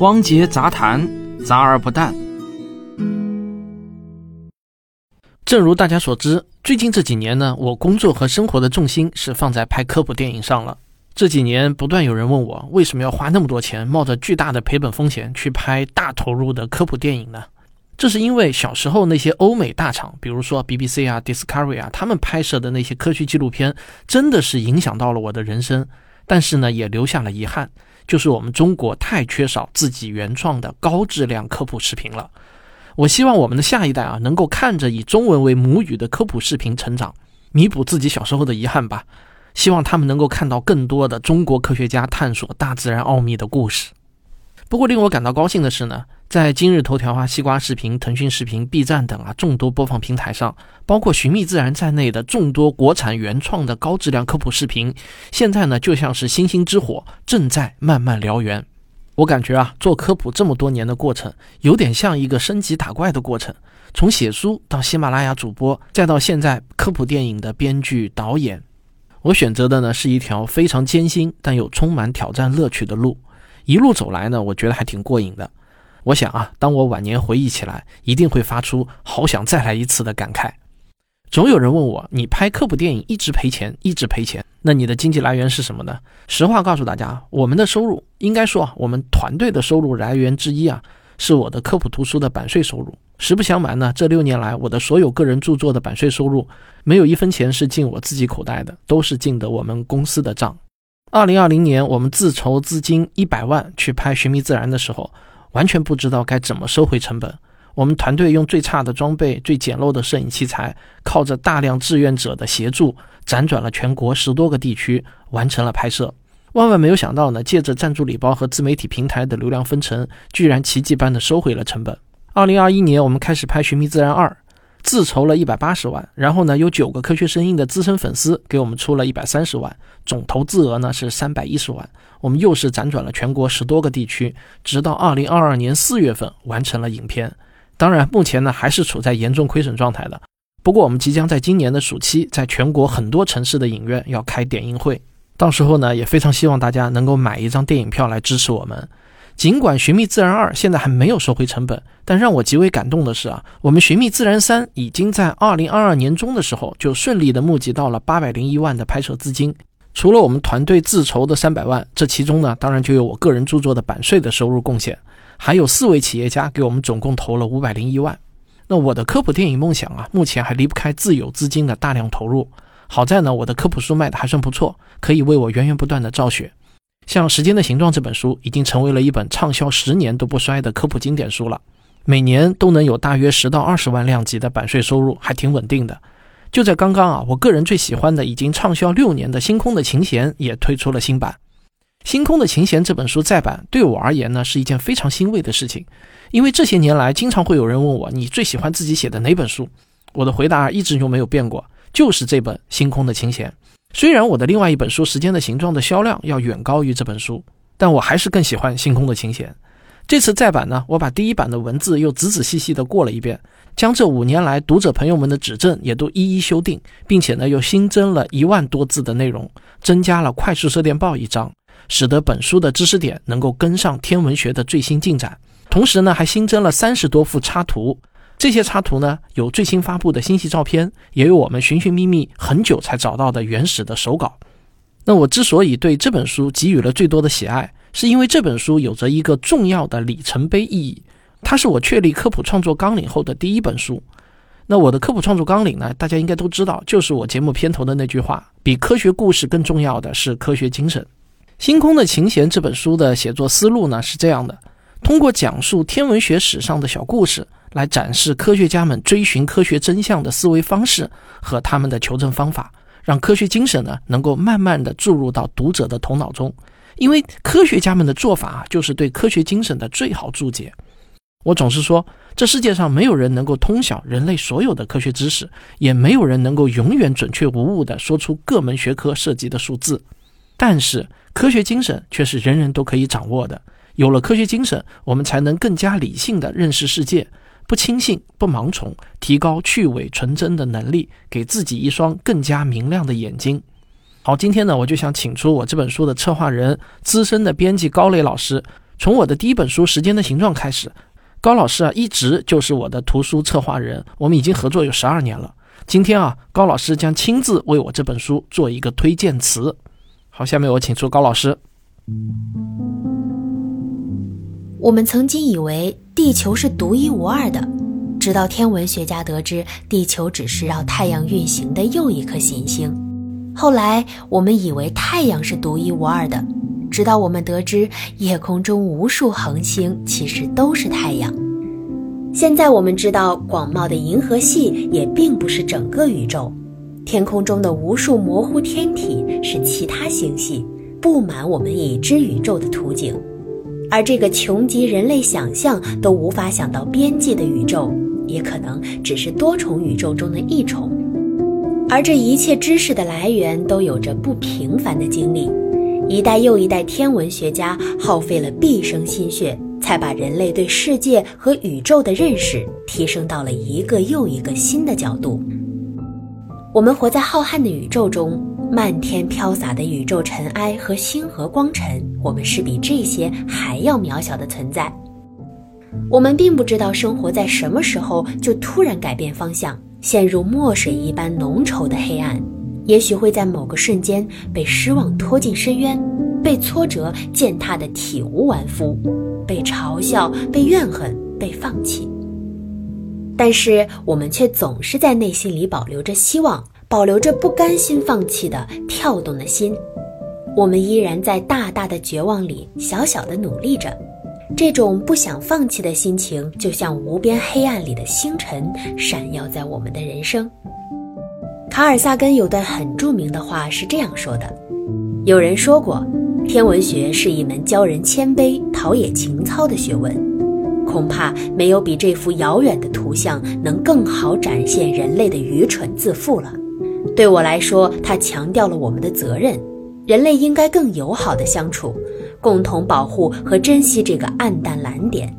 汪杰杂谈，杂而不淡。正如大家所知，最近这几年呢，我工作和生活的重心是放在拍科普电影上了。这几年不断有人问我，为什么要花那么多钱，冒着巨大的赔本风险去拍大投入的科普电影呢？这是因为小时候那些欧美大厂，比如说 BBC 啊、Discovery 啊，他们拍摄的那些科学纪录片，真的是影响到了我的人生。但是呢，也留下了遗憾，就是我们中国太缺少自己原创的高质量科普视频了。我希望我们的下一代啊，能够看着以中文为母语的科普视频成长，弥补自己小时候的遗憾吧。希望他们能够看到更多的中国科学家探索大自然奥秘的故事。不过，令我感到高兴的是呢，在今日头条啊、西瓜视频、腾讯视频、B 站等啊众多播放平台上，包括《寻觅自然》在内的众多国产原创的高质量科普视频，现在呢就像是星星之火，正在慢慢燎原。我感觉啊，做科普这么多年的过程，有点像一个升级打怪的过程，从写书到喜马拉雅主播，再到现在科普电影的编剧导演。我选择的呢是一条非常艰辛但又充满挑战乐趣的路，一路走来呢，我觉得还挺过瘾的。我想啊，当我晚年回忆起来，一定会发出好想再来一次的感慨。总有人问我，你拍科普电影一直赔钱，一直赔钱，那你的经济来源是什么呢？实话告诉大家，我们的收入，应该说啊，我们团队的收入来源之一啊，是我的科普图书的版税收入。实不相瞒呢，这六年来，我的所有个人著作的版税收入，没有一分钱是进我自己口袋的，都是进的我们公司的账。二零二零年，我们自筹资金一百万去拍《寻觅自然》的时候，完全不知道该怎么收回成本。我们团队用最差的装备、最简陋的摄影器材，靠着大量志愿者的协助，辗转了全国十多个地区，完成了拍摄。万万没有想到呢，借着赞助礼包和自媒体平台的流量分成，居然奇迹般的收回了成本。二零二一年，我们开始拍《寻觅自然二》，自筹了一百八十万，然后呢，有九个科学声音的资深粉丝给我们出了一百三十万，总投资额呢是三百一十万。我们又是辗转了全国十多个地区，直到二零二二年四月份完成了影片。当然，目前呢还是处在严重亏损状态的。不过，我们即将在今年的暑期，在全国很多城市的影院要开点映会，到时候呢，也非常希望大家能够买一张电影票来支持我们。尽管《寻觅自然二》现在还没有收回成本，但让我极为感动的是啊，我们《寻觅自然三》已经在二零二二年中的时候就顺利的募集到了八百零一万的拍摄资金。除了我们团队自筹的三百万，这其中呢，当然就有我个人著作的版税的收入贡献，还有四位企业家给我们总共投了五百零一万。那我的科普电影梦想啊，目前还离不开自有资金的大量投入。好在呢，我的科普书卖的还算不错，可以为我源源不断的造血。像《时间的形状》这本书已经成为了一本畅销十年都不衰的科普经典书了，每年都能有大约十到二十万量级的版税收入，还挺稳定的。就在刚刚啊，我个人最喜欢的、已经畅销六年的《星空的琴弦》也推出了新版。《星空的琴弦》这本书再版对我而言呢，是一件非常欣慰的事情，因为这些年来经常会有人问我，你最喜欢自己写的哪本书？我的回答一直就没有变过，就是这本《星空的琴弦》。虽然我的另外一本书《时间的形状》的销量要远高于这本书，但我还是更喜欢《星空的琴弦》。这次再版呢，我把第一版的文字又仔仔细细地过了一遍，将这五年来读者朋友们的指正也都一一修订，并且呢又新增了一万多字的内容，增加了快速射电报一张，使得本书的知识点能够跟上天文学的最新进展。同时呢，还新增了三十多幅插图。这些插图呢，有最新发布的星系照片，也有我们寻寻觅觅很久才找到的原始的手稿。那我之所以对这本书给予了最多的喜爱，是因为这本书有着一个重要的里程碑意义。它是我确立科普创作纲领后的第一本书。那我的科普创作纲领呢，大家应该都知道，就是我节目片头的那句话：比科学故事更重要的是科学精神。《星空的琴弦》这本书的写作思路呢是这样的：通过讲述天文学史上的小故事。来展示科学家们追寻科学真相的思维方式和他们的求证方法，让科学精神呢能够慢慢的注入到读者的头脑中。因为科学家们的做法就是对科学精神的最好注解。我总是说，这世界上没有人能够通晓人类所有的科学知识，也没有人能够永远准确无误地说出各门学科涉及的数字。但是科学精神却是人人都可以掌握的。有了科学精神，我们才能更加理性地认识世界。不轻信，不盲从，提高去伪存真的能力，给自己一双更加明亮的眼睛。好，今天呢，我就想请出我这本书的策划人、资深的编辑高磊老师，从我的第一本书《时间的形状》开始，高老师啊，一直就是我的图书策划人，我们已经合作有十二年了。今天啊，高老师将亲自为我这本书做一个推荐词。好，下面我请出高老师。我们曾经以为地球是独一无二的，直到天文学家得知地球只是绕太阳运行的又一颗行星。后来，我们以为太阳是独一无二的，直到我们得知夜空中无数恒星其实都是太阳。现在我们知道，广袤的银河系也并不是整个宇宙，天空中的无数模糊天体是其他星系，布满我们已知宇宙的图景。而这个穷极人类想象都无法想到边际的宇宙，也可能只是多重宇宙中的一重。而这一切知识的来源都有着不平凡的经历，一代又一代天文学家耗费了毕生心血，才把人类对世界和宇宙的认识提升到了一个又一个新的角度。我们活在浩瀚的宇宙中，漫天飘洒的宇宙尘埃和星河光尘，我们是比这些还要渺小的存在。我们并不知道生活在什么时候就突然改变方向。陷入墨水一般浓稠的黑暗，也许会在某个瞬间被失望拖进深渊，被挫折践踏得体无完肤，被嘲笑、被怨恨、被放弃。但是我们却总是在内心里保留着希望，保留着不甘心放弃的跳动的心。我们依然在大大的绝望里小小的努力着。这种不想放弃的心情，就像无边黑暗里的星辰，闪耀在我们的人生。卡尔萨根有段很著名的话是这样说的：“有人说过，天文学是一门教人谦卑、陶冶情操的学问。恐怕没有比这幅遥远的图像能更好展现人类的愚蠢自负了。对我来说，它强调了我们的责任。人类应该更友好地相处。”共同保护和珍惜这个暗淡蓝点，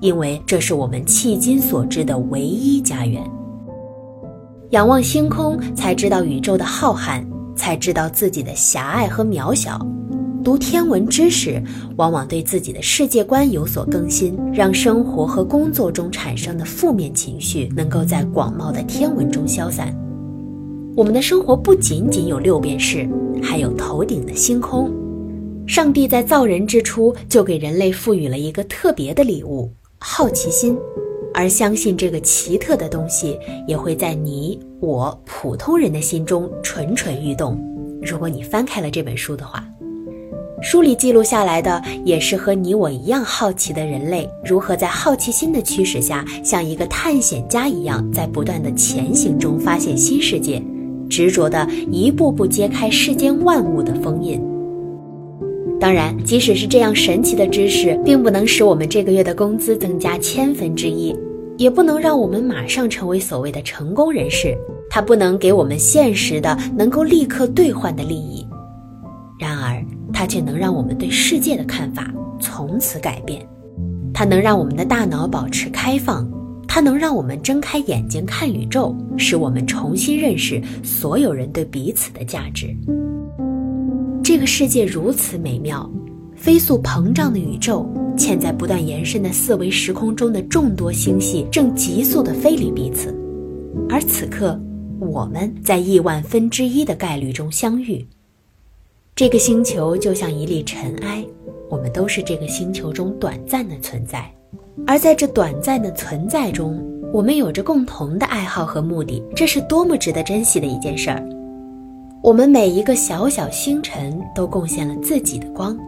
因为这是我们迄今所知的唯一家园。仰望星空，才知道宇宙的浩瀚，才知道自己的狭隘和渺小。读天文知识，往往对自己的世界观有所更新，让生活和工作中产生的负面情绪能够在广袤的天文中消散。我们的生活不仅仅有六便士，还有头顶的星空。上帝在造人之初就给人类赋予了一个特别的礼物——好奇心，而相信这个奇特的东西也会在你我普通人的心中蠢蠢欲动。如果你翻开了这本书的话，书里记录下来的也是和你我一样好奇的人类如何在好奇心的驱使下，像一个探险家一样，在不断的前行中发现新世界，执着的一步步揭开世间万物的封印。当然，即使是这样神奇的知识，并不能使我们这个月的工资增加千分之一，也不能让我们马上成为所谓的成功人士。它不能给我们现实的、能够立刻兑换的利益。然而，它却能让我们对世界的看法从此改变。它能让我们的大脑保持开放，它能让我们睁开眼睛看宇宙，使我们重新认识所有人对彼此的价值。这个世界如此美妙，飞速膨胀的宇宙，潜在不断延伸的四维时空中的众多星系正急速地飞离彼此，而此刻，我们在亿万分之一的概率中相遇。这个星球就像一粒尘埃，我们都是这个星球中短暂的存在，而在这短暂的存在中，我们有着共同的爱好和目的，这是多么值得珍惜的一件事儿。我们每一个小小星辰都贡献了自己的光，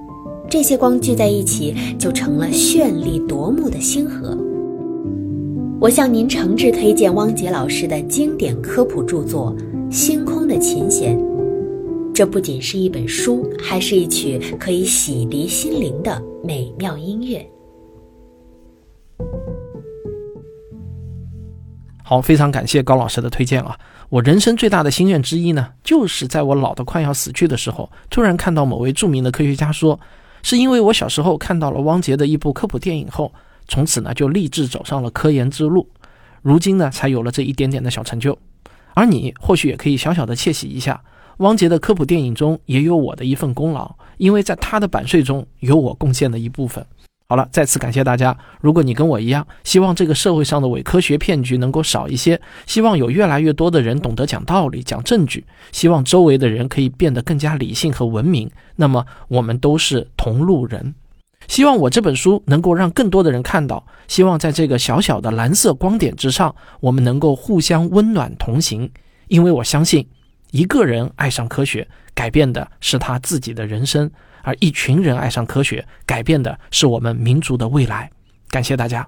这些光聚在一起就成了绚丽夺目的星河。我向您诚挚推荐汪杰老师的经典科普著作《星空的琴弦》，这不仅是一本书，还是一曲可以洗涤心灵的美妙音乐。好，非常感谢高老师的推荐啊。我人生最大的心愿之一呢，就是在我老得快要死去的时候，突然看到某位著名的科学家说，是因为我小时候看到了汪杰的一部科普电影后，从此呢就立志走上了科研之路，如今呢才有了这一点点的小成就。而你或许也可以小小的窃喜一下，汪杰的科普电影中也有我的一份功劳，因为在他的版税中有我贡献的一部分。好了，再次感谢大家。如果你跟我一样，希望这个社会上的伪科学骗局能够少一些，希望有越来越多的人懂得讲道理、讲证据，希望周围的人可以变得更加理性和文明，那么我们都是同路人。希望我这本书能够让更多的人看到，希望在这个小小的蓝色光点之上，我们能够互相温暖同行。因为我相信，一个人爱上科学，改变的是他自己的人生；而一群人爱上科学，改变的是我们民族的未来。感谢大家。